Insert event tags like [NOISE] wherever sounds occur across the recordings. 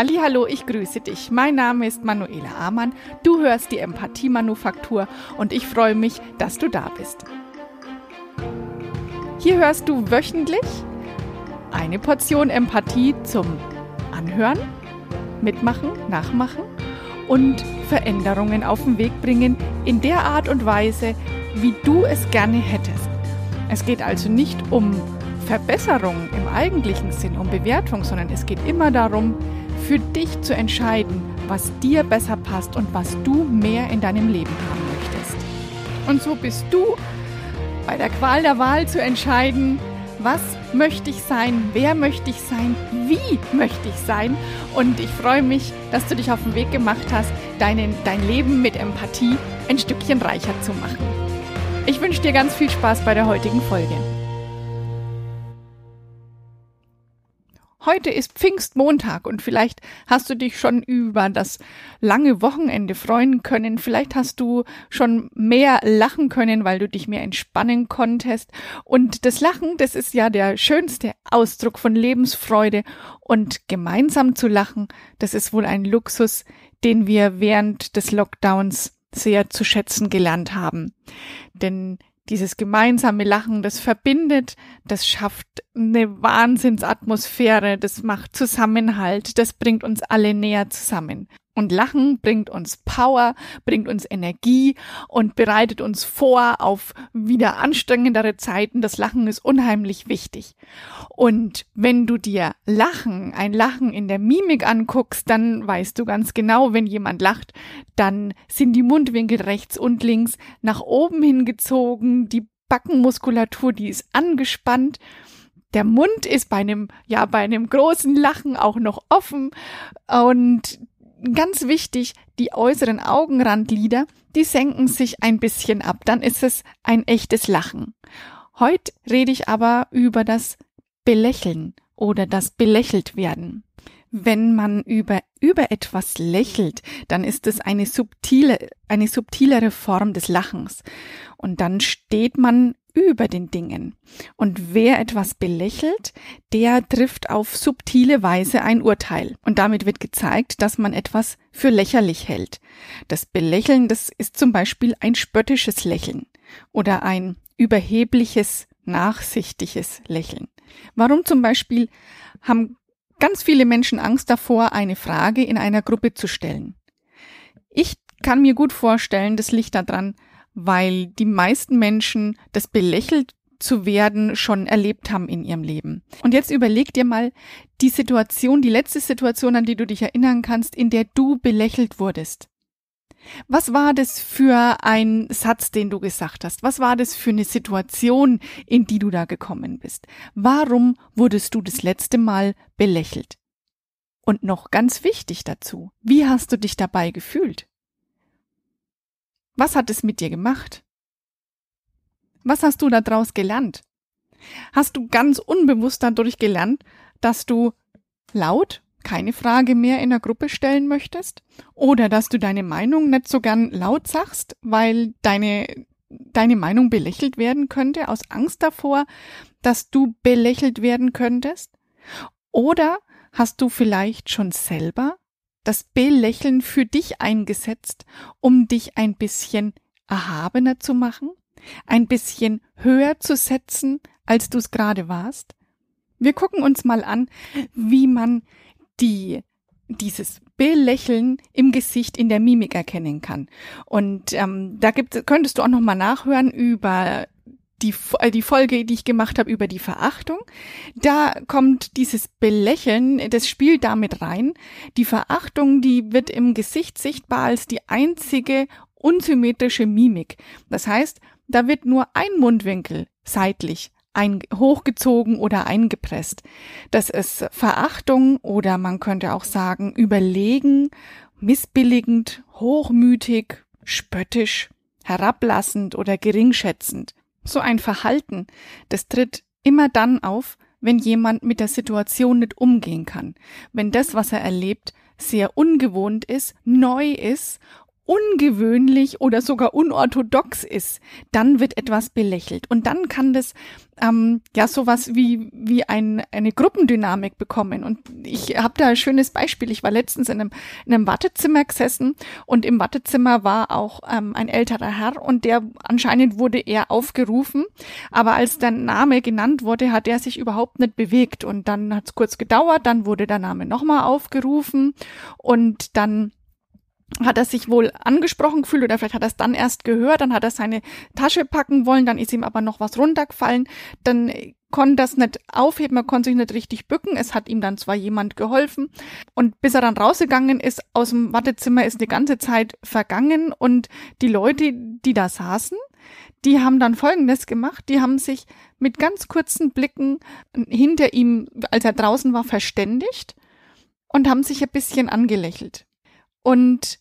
Hallo, ich grüße dich. Mein Name ist Manuela Amann. Du hörst die Empathie-Manufaktur und ich freue mich, dass du da bist. Hier hörst du wöchentlich eine Portion Empathie zum Anhören, Mitmachen, Nachmachen und Veränderungen auf den Weg bringen in der Art und Weise, wie du es gerne hättest. Es geht also nicht um Verbesserung im eigentlichen Sinn, um Bewertung, sondern es geht immer darum, für dich zu entscheiden, was dir besser passt und was du mehr in deinem Leben haben möchtest. Und so bist du bei der Qual der Wahl zu entscheiden, was möchte ich sein, wer möchte ich sein, wie möchte ich sein. Und ich freue mich, dass du dich auf den Weg gemacht hast, deinen, dein Leben mit Empathie ein Stückchen reicher zu machen. Ich wünsche dir ganz viel Spaß bei der heutigen Folge. Heute ist Pfingstmontag und vielleicht hast du dich schon über das lange Wochenende freuen können. Vielleicht hast du schon mehr lachen können, weil du dich mehr entspannen konntest. Und das Lachen, das ist ja der schönste Ausdruck von Lebensfreude. Und gemeinsam zu lachen, das ist wohl ein Luxus, den wir während des Lockdowns sehr zu schätzen gelernt haben. Denn dieses gemeinsame Lachen, das verbindet, das schafft eine Wahnsinnsatmosphäre, das macht Zusammenhalt, das bringt uns alle näher zusammen. Und Lachen bringt uns Power, bringt uns Energie und bereitet uns vor auf wieder anstrengendere Zeiten. Das Lachen ist unheimlich wichtig. Und wenn du dir Lachen, ein Lachen in der Mimik anguckst, dann weißt du ganz genau, wenn jemand lacht, dann sind die Mundwinkel rechts und links nach oben hingezogen, die Backenmuskulatur, die ist angespannt der Mund ist bei einem, ja, bei einem großen Lachen auch noch offen und ganz wichtig, die äußeren Augenrandlider, die senken sich ein bisschen ab, dann ist es ein echtes Lachen. Heute rede ich aber über das Belächeln oder das belächelt werden. Wenn man über, über etwas lächelt, dann ist es eine subtile, eine subtilere Form des Lachens. Und dann steht man über den Dingen. Und wer etwas belächelt, der trifft auf subtile Weise ein Urteil. Und damit wird gezeigt, dass man etwas für lächerlich hält. Das Belächeln, das ist zum Beispiel ein spöttisches Lächeln oder ein überhebliches, nachsichtiges Lächeln. Warum zum Beispiel haben ganz viele Menschen Angst davor, eine Frage in einer Gruppe zu stellen? Ich kann mir gut vorstellen, das liegt daran, weil die meisten Menschen das belächelt zu werden schon erlebt haben in ihrem Leben. Und jetzt überleg dir mal die Situation, die letzte Situation, an die du dich erinnern kannst, in der du belächelt wurdest. Was war das für ein Satz, den du gesagt hast? Was war das für eine Situation, in die du da gekommen bist? Warum wurdest du das letzte Mal belächelt? Und noch ganz wichtig dazu, wie hast du dich dabei gefühlt? Was hat es mit dir gemacht? Was hast du daraus gelernt? Hast du ganz unbewusst dadurch gelernt, dass du laut keine Frage mehr in der Gruppe stellen möchtest? Oder dass du deine Meinung nicht so gern laut sagst, weil deine, deine Meinung belächelt werden könnte, aus Angst davor, dass du belächelt werden könntest? Oder hast du vielleicht schon selber das Belächeln für dich eingesetzt, um dich ein bisschen erhabener zu machen, ein bisschen höher zu setzen, als du es gerade warst? Wir gucken uns mal an, wie man die dieses Belächeln im Gesicht in der Mimik erkennen kann. Und ähm, da gibt, könntest du auch noch mal nachhören über die, äh, die Folge, die ich gemacht habe über die Verachtung, da kommt dieses Belächeln, das spielt damit rein. Die Verachtung, die wird im Gesicht sichtbar als die einzige unsymmetrische Mimik. Das heißt, da wird nur ein Mundwinkel seitlich ein, hochgezogen oder eingepresst. Das ist Verachtung oder man könnte auch sagen überlegen, missbilligend, hochmütig, spöttisch, herablassend oder geringschätzend. So ein Verhalten, das tritt immer dann auf, wenn jemand mit der Situation nicht umgehen kann, wenn das, was er erlebt, sehr ungewohnt ist, neu ist ungewöhnlich oder sogar unorthodox ist, dann wird etwas belächelt. Und dann kann das ähm, ja sowas wie, wie ein, eine Gruppendynamik bekommen. Und ich habe da ein schönes Beispiel. Ich war letztens in einem, in einem Wartezimmer gesessen und im Wartezimmer war auch ähm, ein älterer Herr und der anscheinend wurde er aufgerufen. Aber als der Name genannt wurde, hat er sich überhaupt nicht bewegt. Und dann hat es kurz gedauert, dann wurde der Name nochmal aufgerufen und dann hat er sich wohl angesprochen gefühlt oder vielleicht hat er es dann erst gehört, dann hat er seine Tasche packen wollen, dann ist ihm aber noch was runtergefallen, dann konnte das nicht aufheben, er konnte sich nicht richtig bücken, es hat ihm dann zwar jemand geholfen. Und bis er dann rausgegangen ist aus dem Wartezimmer ist eine ganze Zeit vergangen. Und die Leute, die da saßen, die haben dann Folgendes gemacht, die haben sich mit ganz kurzen Blicken hinter ihm, als er draußen war, verständigt und haben sich ein bisschen angelächelt. Und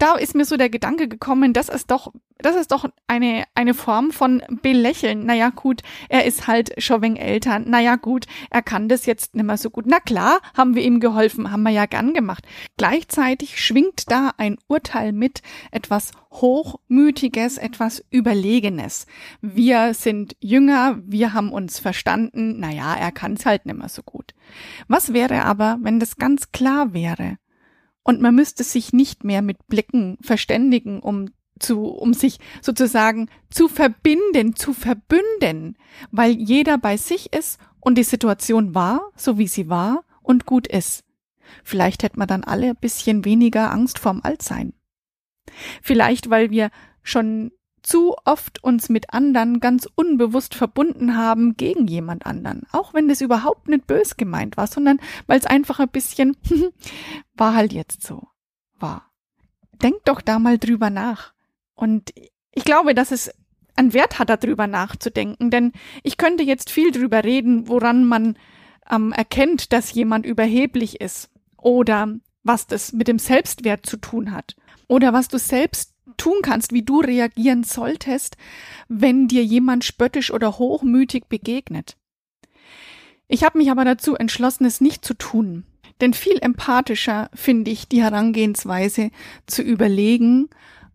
da ist mir so der Gedanke gekommen, das ist doch, das ist doch eine, eine Form von Belächeln. Naja, gut, er ist halt schon wegen älter. Naja, gut, er kann das jetzt nicht mehr so gut. Na klar, haben wir ihm geholfen, haben wir ja gern gemacht. Gleichzeitig schwingt da ein Urteil mit, etwas Hochmütiges, etwas Überlegenes. Wir sind jünger, wir haben uns verstanden. Naja, er kann es halt nicht mehr so gut. Was wäre aber, wenn das ganz klar wäre? Und man müsste sich nicht mehr mit Blicken verständigen, um zu, um sich sozusagen zu verbinden, zu verbünden, weil jeder bei sich ist und die Situation war, so wie sie war und gut ist. Vielleicht hätte man dann alle ein bisschen weniger Angst vorm Altsein. Vielleicht, weil wir schon zu oft uns mit anderen ganz unbewusst verbunden haben gegen jemand anderen, auch wenn das überhaupt nicht bös gemeint war, sondern weil es einfach ein bisschen [LAUGHS] war halt jetzt so war. Denkt doch da mal drüber nach. Und ich glaube, dass es einen Wert hat, darüber nachzudenken, denn ich könnte jetzt viel drüber reden, woran man ähm, erkennt, dass jemand überheblich ist oder was das mit dem Selbstwert zu tun hat oder was du selbst tun kannst, wie du reagieren solltest, wenn dir jemand spöttisch oder hochmütig begegnet. Ich habe mich aber dazu entschlossen, es nicht zu tun. Denn viel empathischer finde ich die Herangehensweise zu überlegen,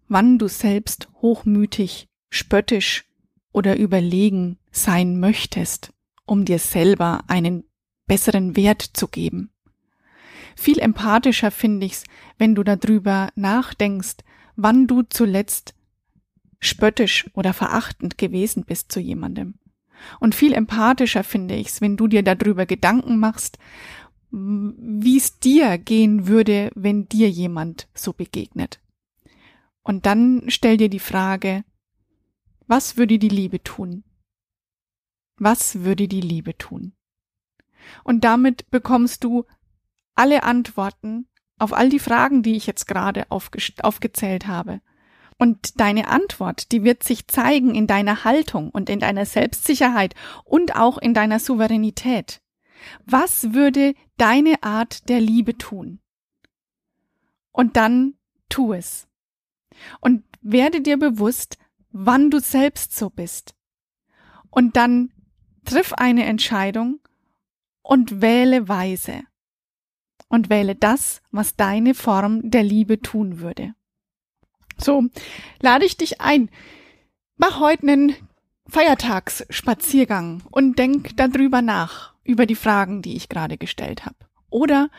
wann du selbst hochmütig, spöttisch oder überlegen sein möchtest, um dir selber einen besseren Wert zu geben. Viel empathischer finde ich's, wenn du darüber nachdenkst, wann du zuletzt spöttisch oder verachtend gewesen bist zu jemandem. Und viel empathischer finde ich's, wenn du dir darüber Gedanken machst, wie es dir gehen würde, wenn dir jemand so begegnet. Und dann stell dir die Frage, was würde die Liebe tun? Was würde die Liebe tun? Und damit bekommst du alle Antworten auf all die Fragen, die ich jetzt gerade aufge aufgezählt habe. Und deine Antwort, die wird sich zeigen in deiner Haltung und in deiner Selbstsicherheit und auch in deiner Souveränität. Was würde deine Art der Liebe tun? Und dann tu es. Und werde dir bewusst, wann du selbst so bist. Und dann triff eine Entscheidung und wähle weise und wähle das, was deine Form der Liebe tun würde. So, lade ich dich ein. Mach heute einen Feiertagsspaziergang und denk darüber nach, über die Fragen, die ich gerade gestellt habe. Oder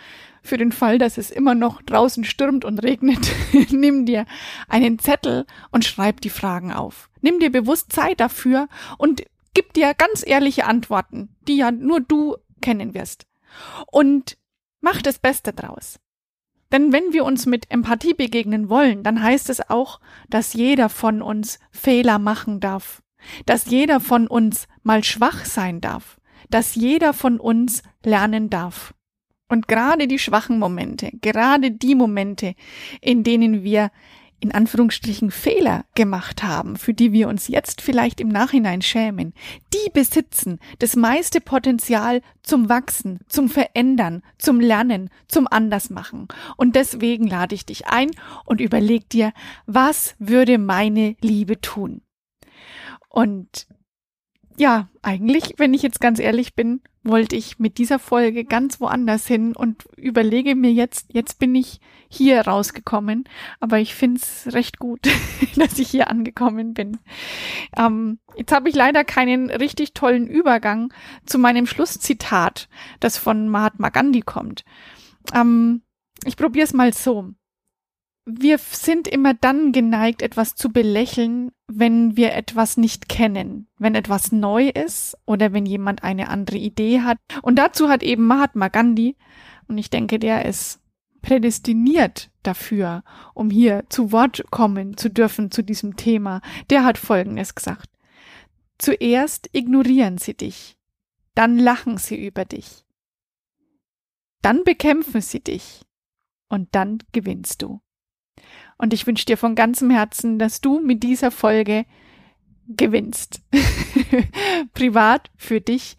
für den Fall, dass es immer noch draußen stürmt und regnet, [LAUGHS] nimm dir einen Zettel und schreib die Fragen auf. Nimm dir bewusst Zeit dafür und gib dir ganz ehrliche Antworten, die ja nur du kennen wirst. Und Mach das Beste draus. Denn wenn wir uns mit Empathie begegnen wollen, dann heißt es auch, dass jeder von uns Fehler machen darf, dass jeder von uns mal schwach sein darf, dass jeder von uns lernen darf. Und gerade die schwachen Momente, gerade die Momente, in denen wir in Anführungsstrichen Fehler gemacht haben, für die wir uns jetzt vielleicht im Nachhinein schämen, die besitzen das meiste Potenzial zum Wachsen, zum Verändern, zum Lernen, zum Andersmachen. Und deswegen lade ich dich ein und überleg dir, was würde meine Liebe tun? Und ja, eigentlich, wenn ich jetzt ganz ehrlich bin, wollte ich mit dieser Folge ganz woanders hin und überlege mir jetzt, jetzt bin ich hier rausgekommen, aber ich find's recht gut, [LAUGHS] dass ich hier angekommen bin. Ähm, jetzt habe ich leider keinen richtig tollen Übergang zu meinem Schlusszitat, das von Mahatma Gandhi kommt. Ähm, ich probiere es mal so wir sind immer dann geneigt, etwas zu belächeln, wenn wir etwas nicht kennen, wenn etwas neu ist oder wenn jemand eine andere Idee hat. Und dazu hat eben Mahatma Gandhi, und ich denke, der ist prädestiniert dafür, um hier zu Wort kommen zu dürfen zu diesem Thema. Der hat Folgendes gesagt. Zuerst ignorieren sie dich, dann lachen sie über dich, dann bekämpfen sie dich und dann gewinnst du. Und ich wünsche dir von ganzem Herzen, dass du mit dieser Folge gewinnst. [LAUGHS] Privat für dich,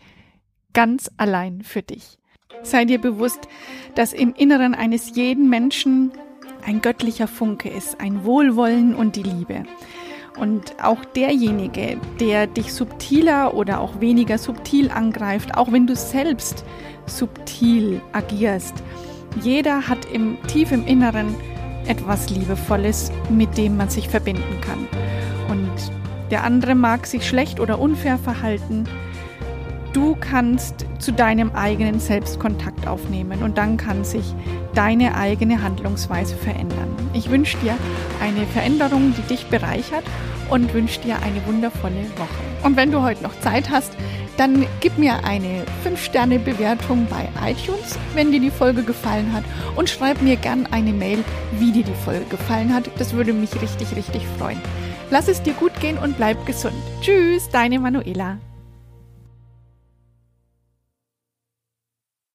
ganz allein für dich. Sei dir bewusst, dass im Inneren eines jeden Menschen ein göttlicher Funke ist, ein Wohlwollen und die Liebe. Und auch derjenige, der dich subtiler oder auch weniger subtil angreift, auch wenn du selbst subtil agierst, jeder hat im tief im Inneren etwas Liebevolles, mit dem man sich verbinden kann. Und der andere mag sich schlecht oder unfair verhalten. Du kannst zu deinem eigenen Selbstkontakt aufnehmen und dann kann sich deine eigene Handlungsweise verändern. Ich wünsche dir eine Veränderung, die dich bereichert und wünsche dir eine wundervolle Woche. Und wenn du heute noch Zeit hast, dann gib mir eine 5-Sterne-Bewertung bei iTunes, wenn dir die Folge gefallen hat und schreib mir gern eine Mail, wie dir die Folge gefallen hat. Das würde mich richtig, richtig freuen. Lass es dir gut gehen und bleib gesund. Tschüss, deine Manuela.